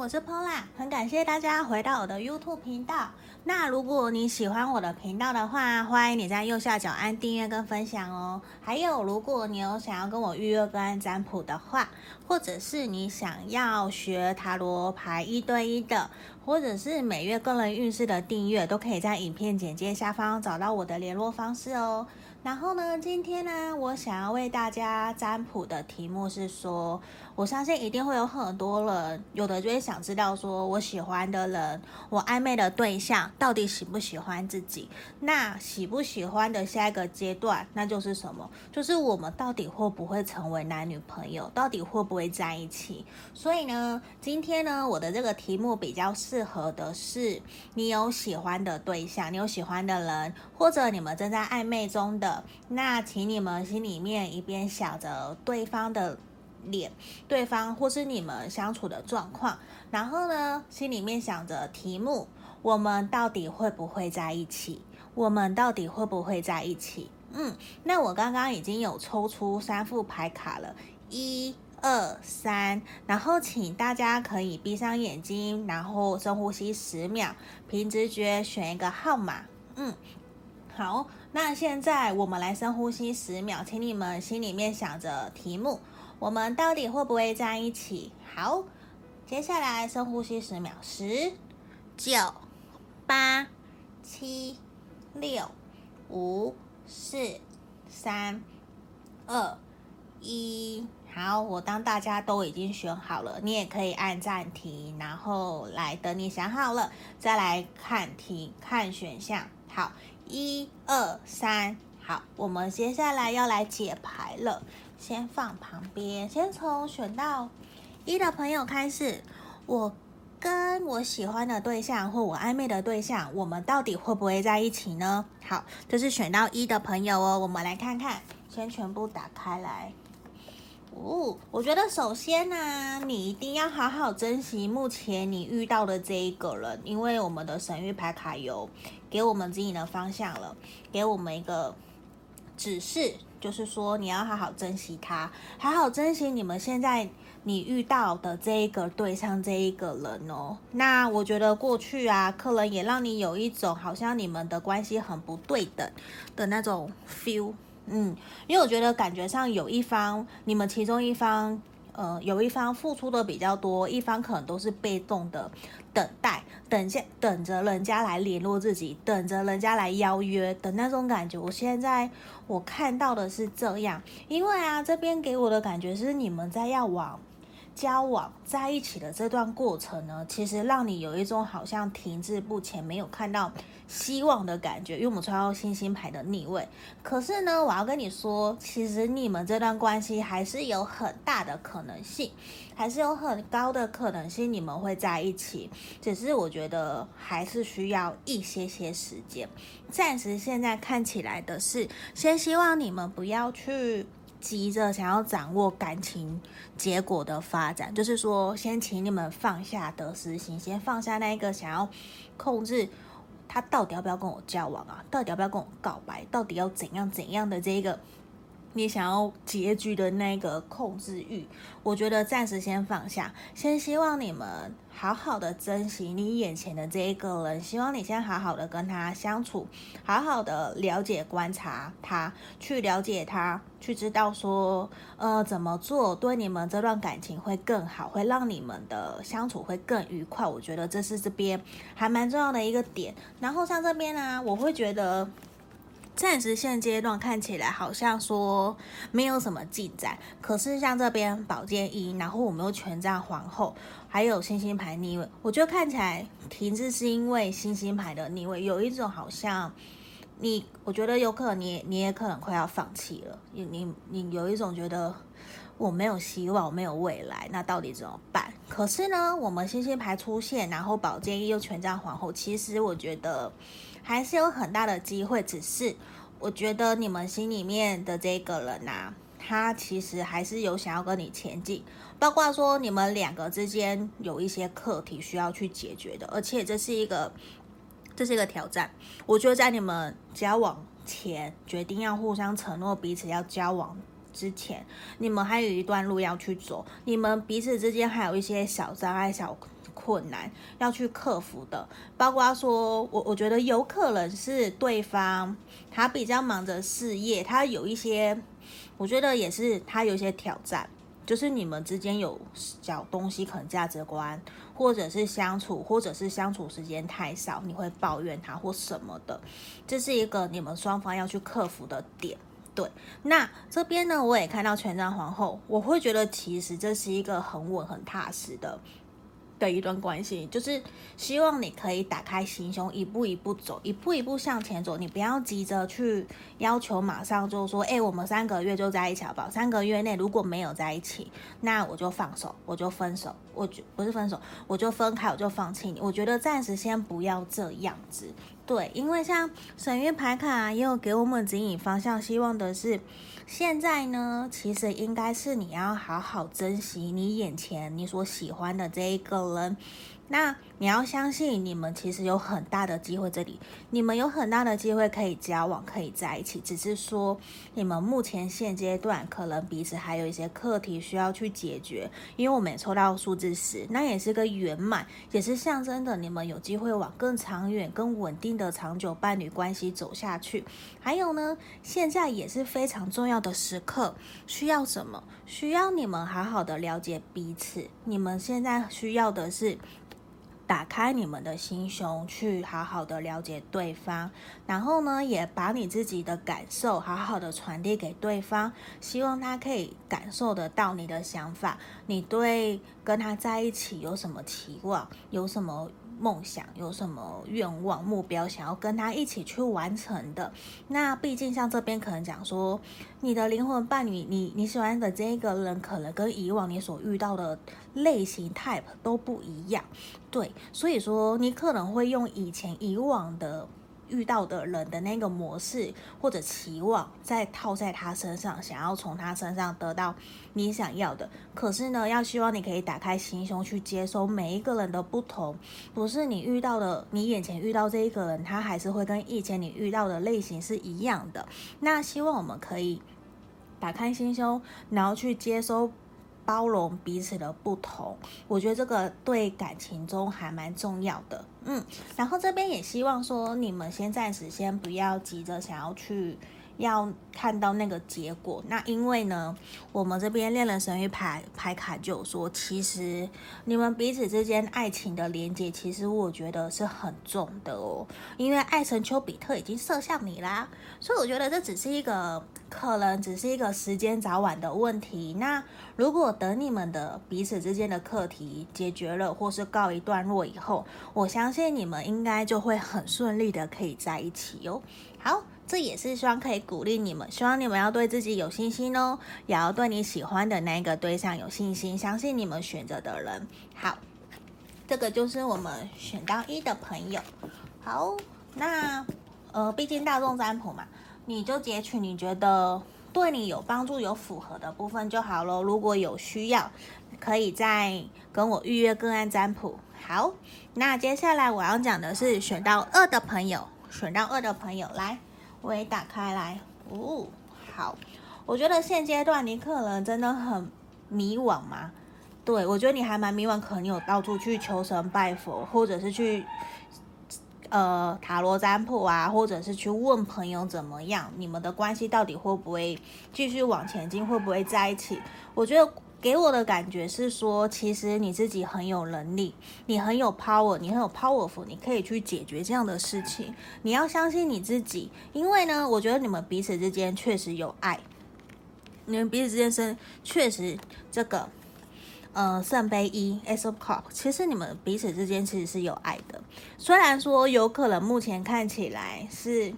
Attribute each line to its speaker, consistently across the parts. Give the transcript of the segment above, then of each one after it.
Speaker 1: 我是 Pola，很感谢大家回到我的 YouTube 频道。那如果你喜欢我的频道的话，欢迎你在右下角按订阅跟分享哦。还有，如果你有想要跟我预约个案占卜的话，或者是你想要学塔罗牌一对一的，或者是每月个人运势的订阅，都可以在影片简介下方找到我的联络方式哦。然后呢，今天呢，我想要为大家占卜的题目是说，我相信一定会有很多人，有的就会想知道说，我喜欢的人，我暧昧的对象到底喜不喜欢自己？那喜不喜欢的下一个阶段，那就是什么？就是我们到底会不会成为男女朋友？到底会不会在一起？所以呢，今天呢，我的这个题目比较适合的是，你有喜欢的对象，你有喜欢的人，或者你们正在暧昧中的。那请你们心里面一边想着对方的脸，对方或是你们相处的状况，然后呢，心里面想着题目：我们到底会不会在一起？我们到底会不会在一起？嗯，那我刚刚已经有抽出三副牌卡了，一二三，然后请大家可以闭上眼睛，然后深呼吸十秒，凭直觉选一个号码。嗯。好，那现在我们来深呼吸十秒，请你们心里面想着题目：我们到底会不会在一起？好，接下来深呼吸十秒，十、九、八、七、六、五、四、三、二、一。好，我当大家都已经选好了，你也可以按暂停，然后来等你想好了再来看题，看选项。好。一二三，好，我们接下来要来解牌了。先放旁边，先从选到一的朋友开始。我跟我喜欢的对象或我暧昧的对象，我们到底会不会在一起呢？好，这是选到一的朋友哦。我们来看看，先全部打开来。哦，我觉得首先呢、你一定要好好珍惜目前你遇到的这一个人，因为我们的神域牌卡有给我们指引的方向了，给我们一个指示，就是说你要好好珍惜他，好好珍惜你们现在你遇到的这一个对象这一个人哦。那我觉得过去啊，可能也让你有一种好像你们的关系很不对等的那种 feel。嗯，因为我觉得感觉上有一方，你们其中一方，呃，有一方付出的比较多，一方可能都是被动的等待，等下等着人家来联络自己，等着人家来邀约的那种感觉。我现在我看到的是这样，因为啊，这边给我的感觉是你们在要往。交往在一起的这段过程呢，其实让你有一种好像停滞不前、没有看到希望的感觉。因为我们抽到星星牌的逆位，可是呢，我要跟你说，其实你们这段关系还是有很大的可能性，还是有很高的可能性你们会在一起。只是我觉得还是需要一些些时间。暂时现在看起来的是，先希望你们不要去。急着想要掌握感情结果的发展，就是说，先请你们放下得失心，先放下那个想要控制他到底要不要跟我交往啊，到底要不要跟我告白，到底要怎样怎样的这个。你想要结局的那个控制欲，我觉得暂时先放下，先希望你们好好的珍惜你眼前的这一个人，希望你先好好的跟他相处，好好的了解观察他，去了解他，去知道说，呃，怎么做对你们这段感情会更好，会让你们的相处会更愉快。我觉得这是这边还蛮重要的一个点。然后像这边呢、我会觉得。暂时现阶段看起来好像说没有什么进展，可是像这边宝剑一，然后我们又权杖皇后，还有星星牌逆位，我觉得看起来停滞是因为星星牌的逆位，有一种好像你，我觉得有可能你你也可能快要放弃了，你你你有一种觉得我没有希望，我没有未来，那到底怎么办？可是呢，我们星星牌出现，然后宝剑一又权杖皇后，其实我觉得。还是有很大的机会，只是我觉得你们心里面的这个人呐、他其实还是有想要跟你前进，包括说你们两个之间有一些课题需要去解决的，而且这是一个，这是一个挑战。我觉得在你们交往前决定要互相承诺彼此要交往之前，你们还有一段路要去走，你们彼此之间还有一些小障碍、小。困难要去克服的，包括说我我觉得有可能是对方他比较忙着事业，他有一些，我觉得也是他有一些挑战。就是你们之间有小东西，可能价值观，或者是相处，或者是相处时间太少，你会抱怨他或什么的，这是一个你们双方要去克服的点。对，那这边呢，我也看到权杖皇后，我会觉得其实这是一个很稳、很踏实的。的一段关系，就是希望你可以打开心胸，一步一步走，一步一步向前走。你不要急着去要求马上就说，哎，我们三个月就在一起好不好？三个月内如果没有在一起，那我就放手，我就分手，我就不是分手，我就分开，我就放弃你。我觉得暂时先不要这样子，对，因为像神諭牌卡也有给我们指引方向，希望的是。现在呢，其实应该是你要好好珍惜你眼前你所喜欢的这一个人。那你要相信，你们其实有很大的机会，这里你们有很大的机会可以交往，可以在一起。只是说，你们目前现阶段可能彼此还有一些课题需要去解决。因为我们也抽到数字十，那也是个圆满，也是象征的你们有机会往更长远、更稳定的长久伴侣关系走下去。还有呢，现在也是非常重要的时刻，需要什么？需要你们好好的了解彼此。你们现在需要的是。打开你们的心胸，去好好的了解对方，然后呢，也把你自己的感受好好的传递给对方，希望他可以感受得到你的想法，你对跟他在一起有什么期望，有什么。梦想有什么愿望、目标想要跟他一起去完成的？那毕竟像这边可能讲说，你的灵魂伴侣，你你喜欢的这个人，可能跟以往你所遇到的类型 type 都不一样，对，所以说你可能会用以前以往的。遇到的人的那个模式或者期望，再套在他身上，想要从他身上得到你想要的。可是呢，要希望你可以打开心胸去接收每一个人的不同，不是你遇到的，你眼前遇到这一个人，他还是会跟以前你遇到的类型是一样的。那希望我们可以打开心胸，然后去接收。包容彼此的不同，我觉得这个对感情中还蛮重要的。嗯，然后这边也希望说，你们先暂时先不要急着想要去。要看到那个结果，那因为呢，我们这边恋人神域牌牌卡就有说，其实你们彼此之间爱情的连接，其实我觉得是很重的哦。因为爱神丘比特已经射向你啦，所以我觉得这只是一个可能，只是一个时间早晚的问题。那如果等你们的彼此之间的课题解决了，或是告一段落以后，我相信你们应该就会很顺利的可以在一起哟。好。这也是希望可以鼓励你们，希望你们要对自己有信心哦，也要对你喜欢的那一个对象有信心，相信你们选择的人。好，这个就是我们选到一的朋友。好，那呃，毕竟大众占卜嘛，你就截取你觉得对你有帮助、有符合的部分就好咯。如果有需要，可以再跟我预约个案占卜。好，那接下来我要讲的是选到二的朋友，选到二的朋友来。我也打开来，哦，好，我觉得现阶段你可能真的很迷惘嘛，对，我觉得你还蛮迷惘，可能有到处去求神拜佛，或者是去呃塔罗占卜啊，或者是去问朋友怎么样，你们的关系到底会不会继续往前进，会不会在一起？我觉得。给我的感觉是说，其实你自己很有能力，你很有 power，你很有 powerful，你可以去解决这样的事情。你要相信你自己，因为呢，我觉得你们彼此之间确实有爱，你们彼此之间是确实这个，呃，圣杯一 Ace of Cup，其实你们彼此之间其实是有爱的。虽然说有可能目前看起来是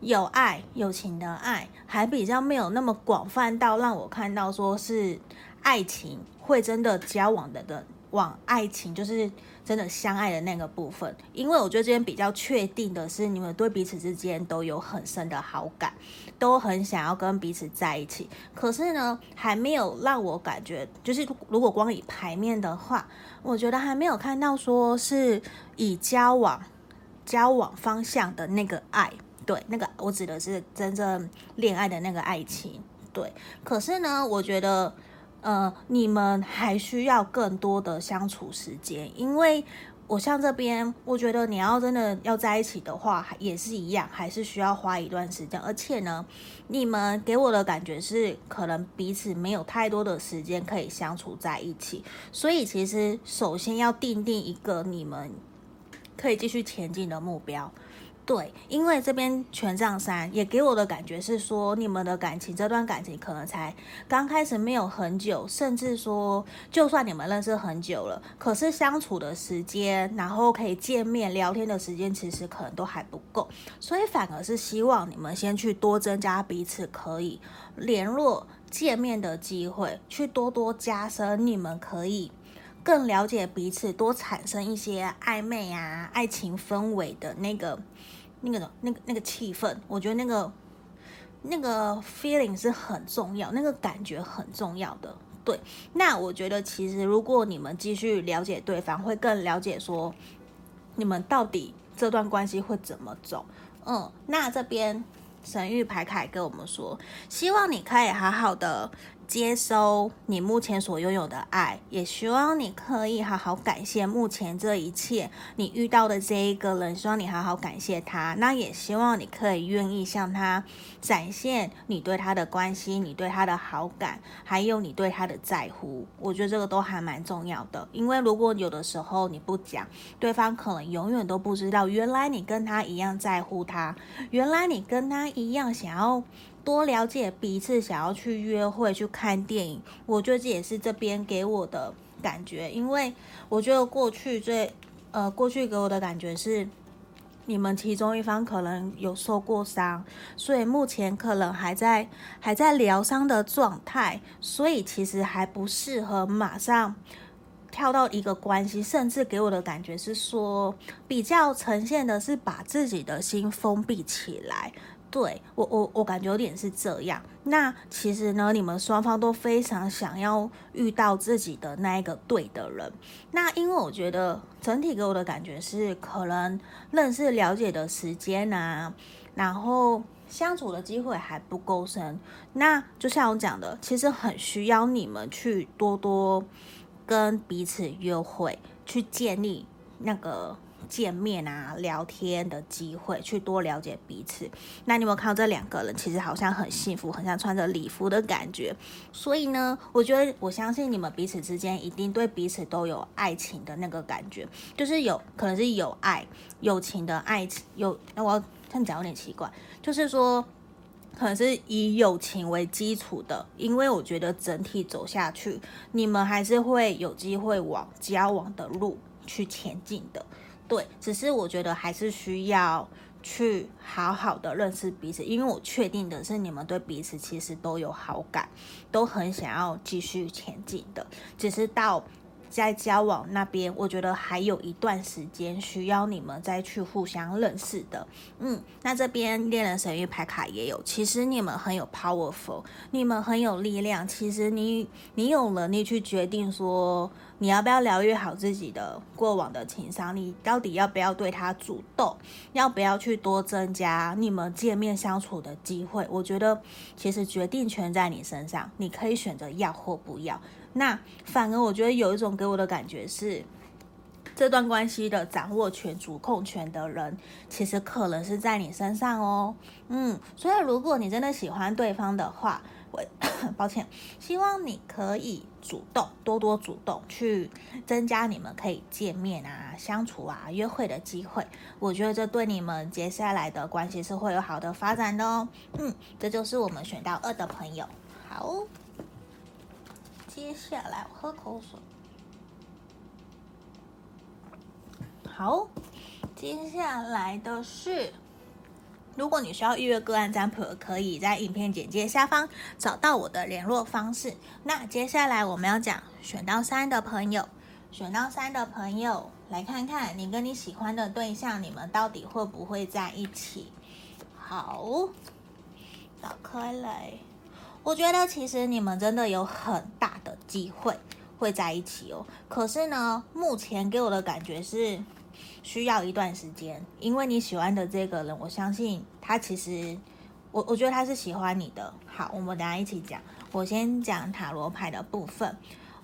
Speaker 1: 有爱、友情的爱，还比较没有那么广泛到让我看到说是。爱情会真的交往的的往爱情就是真的相爱的那个部分，因为我觉得这边比较确定的是，你们对彼此之间都有很深的好感，都很想要跟彼此在一起。可是呢，还没有让我感觉，就是如果光以牌面的话，我觉得还没有看到说是以交往交往方向的那个爱，对，那个我指的是真正恋爱的那个爱情，对。可是呢，我觉得。呃，你们还需要更多的相处时间，因为。我像这边，我觉得你要真的要在一起的话，也是一样，还是需要花一段时间。而且呢，你们给我的感觉是，可能彼此没有太多的时间可以相处在一起。所以，其实首先要定定一个你们可以继续前进的目标。对，因为这边权杖三也给我的感觉是说，你们的感情这段感情可能才刚开始没有很久，甚至说，就算你们认识很久了，可是相处的时间，然后可以见面聊天的时间，其实可能都还不够，所以反而是希望你们先去多增加彼此可以联络、见面的机会，去多多加深你们可以更了解彼此，多产生一些暧昧啊、爱情氛围的那个。那个，那个那个气氛，我觉得那个那个 feeling 是很重要，那个感觉很重要的。对，那我觉得其实如果你们继续了解对方，会更了解说你们到底这段关系会怎么走。嗯，那这边神諭牌卡跟我们说，希望你可以好好的。接收你目前所拥有的爱，也希望你可以好好感谢目前这一切你遇到的这一个人，希望你好好感谢他。那也希望你可以愿意向他展现你对他的关心，你对他的好感，还有你对他的在乎。我觉得这个都还蛮重要的，因为如果有的时候你不讲，对方可能永远都不知道，原来你跟他一样在乎他，原来你跟他一样想要。多了解彼此，想要去约会、去看电影，我觉得这也是这边给我的感觉。因为我觉得过去最，呃，过去给我的感觉是，你们其中一方可能有受过伤，所以目前可能还在还在疗伤的状态，所以其实还不适合马上跳到一个关系，甚至给我的感觉是说，比较呈现的是把自己的心封闭起来。对我，我我感觉有点是这样。那其实呢，你们双方都非常想要遇到自己的那一个对的人。那因为我觉得整体给我的感觉是，可能认识了解的时间啊，然后相处的机会还不够深。那就像我讲的，其实很需要你们去多多跟彼此约会，去建立那个。见面啊，聊天的机会，去多了解彼此。那你有没有看到这两个人，其实好像很幸福，很像穿着礼服的感觉。所以呢，我觉得我相信你们彼此之间一定对彼此都有爱情的那个感觉，就是有可能是有爱、友情的爱情。有，那我要这样讲有点奇怪，就是说可能是以友情为基础的，因为我觉得整体走下去，你们还是会有机会往交往的路去前进的。对，只是我觉得还是需要去好好的认识彼此，因为我确定的是你们对彼此其实都有好感，都很想要继续前进的，只是到。在交往那边，我觉得还有一段时间需要你们再去互相认识的。嗯，那这边恋人神域牌卡也有，其实你们很有 powerful，你们很有力量。其实你你有能力去决定说，你要不要疗愈好自己的过往的情伤，你到底要不要对他主动，要不要去多增加你们见面相处的机会？我觉得其实决定权在你身上，你可以选择要或不要。那反而我觉得有一种给我的感觉是，这段关系的掌握权、主控权的人，其实可能是在你身上哦。嗯，所以如果你真的喜欢对方的话，我 抱歉，希望你可以主动、多多主动去增加你们可以见面啊、相处啊、约会的机会。我觉得这对你们接下来的关系是会有好的发展的哦。嗯，这就是我们选到二的朋友。好。接下来我喝口水。好，接下来的是，如果你需要预约个案占卜，可以在影片简介下方找到我的联络方式。那接下来我们要讲选到三的朋友，选到三的朋友，来看看你跟你喜欢的对象，你们到底会不会在一起？好，打开来。我觉得其实你们真的有很大的机会会在一起哦。可是呢，目前给我的感觉是需要一段时间，因为你喜欢的这个人，我相信他其实，我我觉得他是喜欢你的。好，我们等下一起讲。我先讲塔罗牌的部分。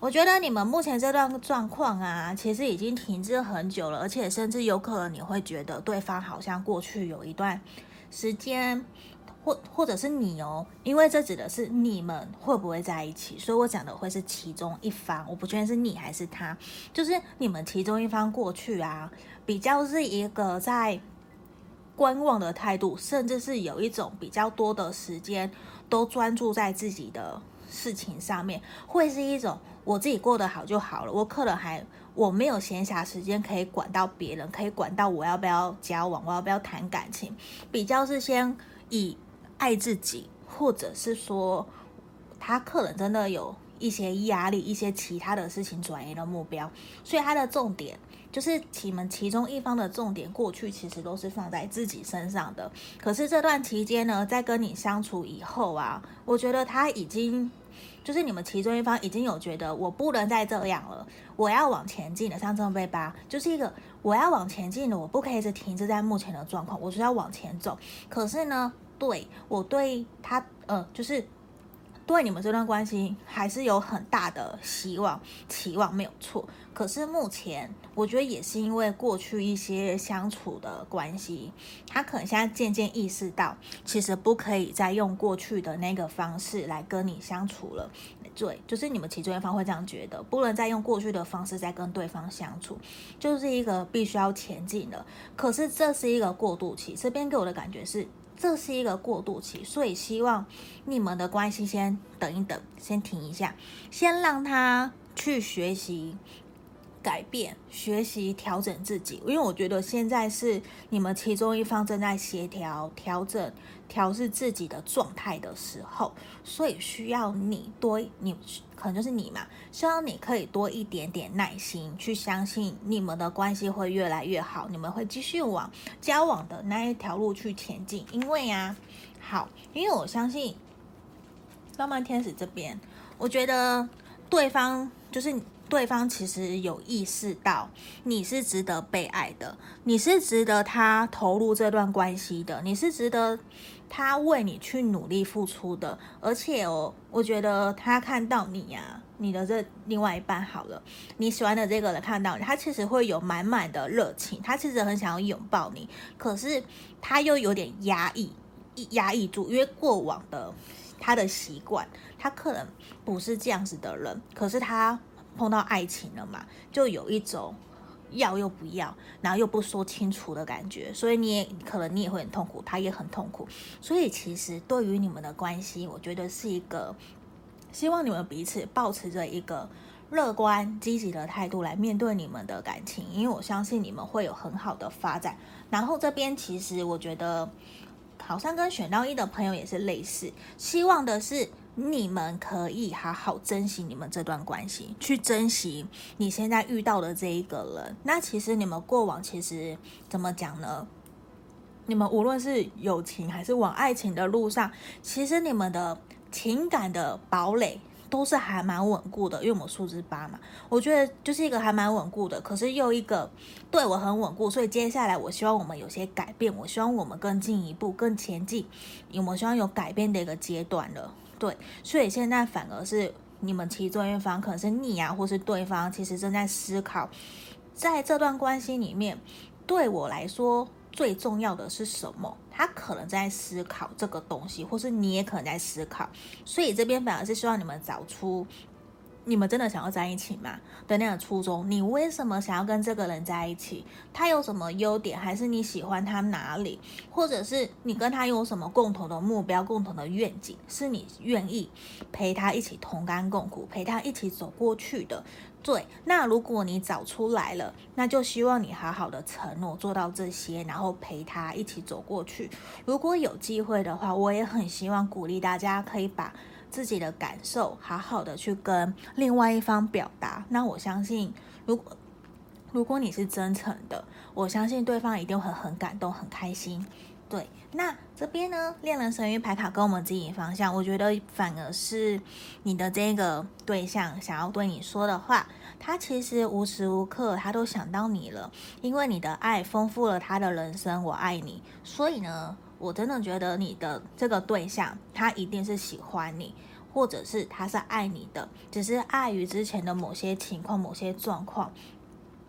Speaker 1: 我觉得你们目前这段状况啊，其实已经停滞很久了，而且甚至有可能你会觉得对方好像过去有一段时间，或或者是你哦，因为这指的是你们会不会在一起，所以我讲的会是其中一方，我不确定是你还是他，就是你们其中一方过去啊，比较是一个在观望的态度，甚至是有一种比较多的时间都专注在自己的事情上面，会是一种。我自己过得好就好了，我可能还我没有闲暇时间可以管到别人，可以管到我要不要交往，我要不要谈感情，比较是先以爱自己，或者是说他可能真的有一些压力，一些其他的事情转移了目标，所以他的重点就是你们其中一方的重点，过去其实都是放在自己身上的，可是这段期间呢，在跟你相处以后啊，我觉得他已经。就是你们其中一方已经有觉得我不能再这样了，我要往前进了。像圣杯八，就是一个我要往前进了，我不可以一直停滞在目前的状况，我是要往前走。可是呢，对我对他，呃，就是。对你们这段关系还是有很大的希望、期望，没有错。可是目前，我觉得也是因为过去一些相处的关系，他可能现在渐渐意识到，其实不可以再用过去的那个方式来跟你相处了。对，就是你们其中一方会这样觉得，不能再用过去的方式再跟对方相处，就是一个必须要前进的。可是这是一个过渡期，这边给我的感觉是。这是一个过渡期，所以希望你们的关系先等一等，先停一下，先让他去学习改变，学习调整自己。因为我觉得现在是你们其中一方正在协调、调整、调试自己的状态的时候，所以需要你多你。可能就是你嘛，希望你可以多一点点耐心，去相信你们的关系会越来越好，你们会继续往交往的那一条路去前进。因为呀，好，因为我相信浪漫天使这边，我觉得对方就是对方，其实有意识到你是值得被爱的，你是值得他投入这段关系的，你是值得。他为你去努力付出的，而且哦，我觉得他看到你呀、你的这另外一半好了，你喜欢的这个人看到你，他其实会有满满的热情，他其实很想要拥抱你，可是他又有点压抑，压抑住，因为过往的他的习惯，他可能不是这样子的人，可是他碰到爱情了嘛，就有一种。要又不要，然后又不说清楚的感觉，所以你也可能你也会很痛苦，他也很痛苦。所以其实对于你们的关系，我觉得是一个希望你们彼此保持着一个乐观积极的态度来面对你们的感情，因为我相信你们会有很好的发展。然后这边其实我觉得好像跟选到一的朋友也是类似，希望的是。你们可以好好珍惜你们这段关系，去珍惜你现在遇到的这一个人。那其实你们过往其实怎么讲呢？你们无论是友情还是往爱情的路上，其实你们的情感的堡垒都是还蛮稳固的。因为我们数字八嘛，我觉得就是一个还蛮稳固的。可是又一个对我很稳固，所以接下来我希望我们有些改变，我希望我们更进一步、更前进，我们希望有改变的一个阶段了。对，所以现在反而是你们其中一方，可能是你啊，或是对方，其实正在思考，在这段关系里面，对我来说最重要的是什么？他可能在思考这个东西，或是你也可能在思考，所以这边反而是希望你们找出。你们真的想要在一起吗？的那个初衷，你为什么想要跟这个人在一起？他有什么优点？还是你喜欢他哪里？或者是你跟他有什么共同的目标、共同的愿景？是你愿意陪他一起同甘共苦，陪他一起走过去的？对。那如果你找出来了，那就希望你好好的承诺做到这些，然后陪他一起走过去。如果有机会的话，我也很希望鼓励大家可以把。自己的感受，好好的去跟另外一方表达。那我相信，如果如果你是真诚的，我相信对方一定会很感动、很开心。对，那这边呢，恋人神域牌卡跟我们指引方向，我觉得反而是你的这个对象想要对你说的话，他其实无时无刻他都想到你了，因为你的爱丰富了他的人生。我爱你，所以呢。我真的觉得你的这个对象，他一定是喜欢你。或者是他是爱你的，只是碍于之前的某些情况、某些状况，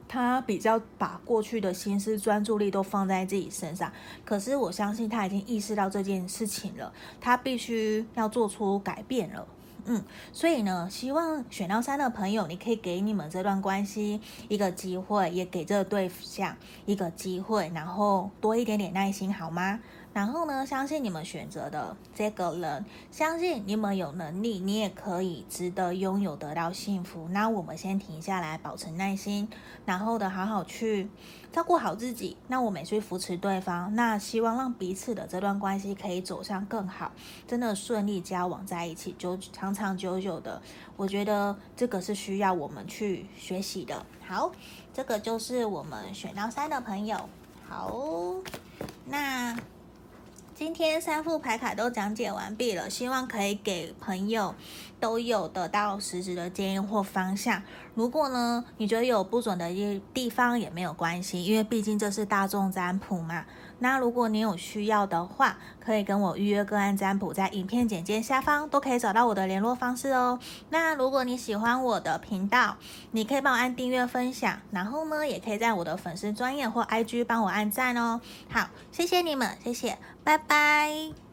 Speaker 1: 他比较把过去的心思、专注力都放在自己身上。可是我相信他已经意识到这件事情了，他必须要做出改变了。嗯，所以呢，希望选到三的朋友，你可以给你们这段关系一个机会，也给这个对象一个机会，然后多一点点耐心，好吗？然后呢，相信你们选择的这个人，相信你们有能力，你也可以值得拥有得到幸福。那我们先停下来，保持耐心，然后的好好去照顾好自己。那我们也去扶持对方，那希望让彼此的这段关系可以走向更好，真的顺利交往在一起，就长长久久的。我觉得这个是需要我们去学习的。好，这个就是我们选到三的朋友。好，那。今天三副牌卡都讲解完毕了，希望可以给朋友都有得到实质的建议或方向。如果呢，你觉得有不准的一地方也没有关系，因为毕竟这是大众占卜嘛。那如果你有需要的话，可以跟我预约个案占卜，在影片简介下方都可以找到我的联络方式哦。那如果你喜欢我的频道，你可以帮我按订阅、分享，然后呢，也可以在我的粉丝专页或 IG 帮我按赞哦。好，谢谢你们，谢谢，拜拜。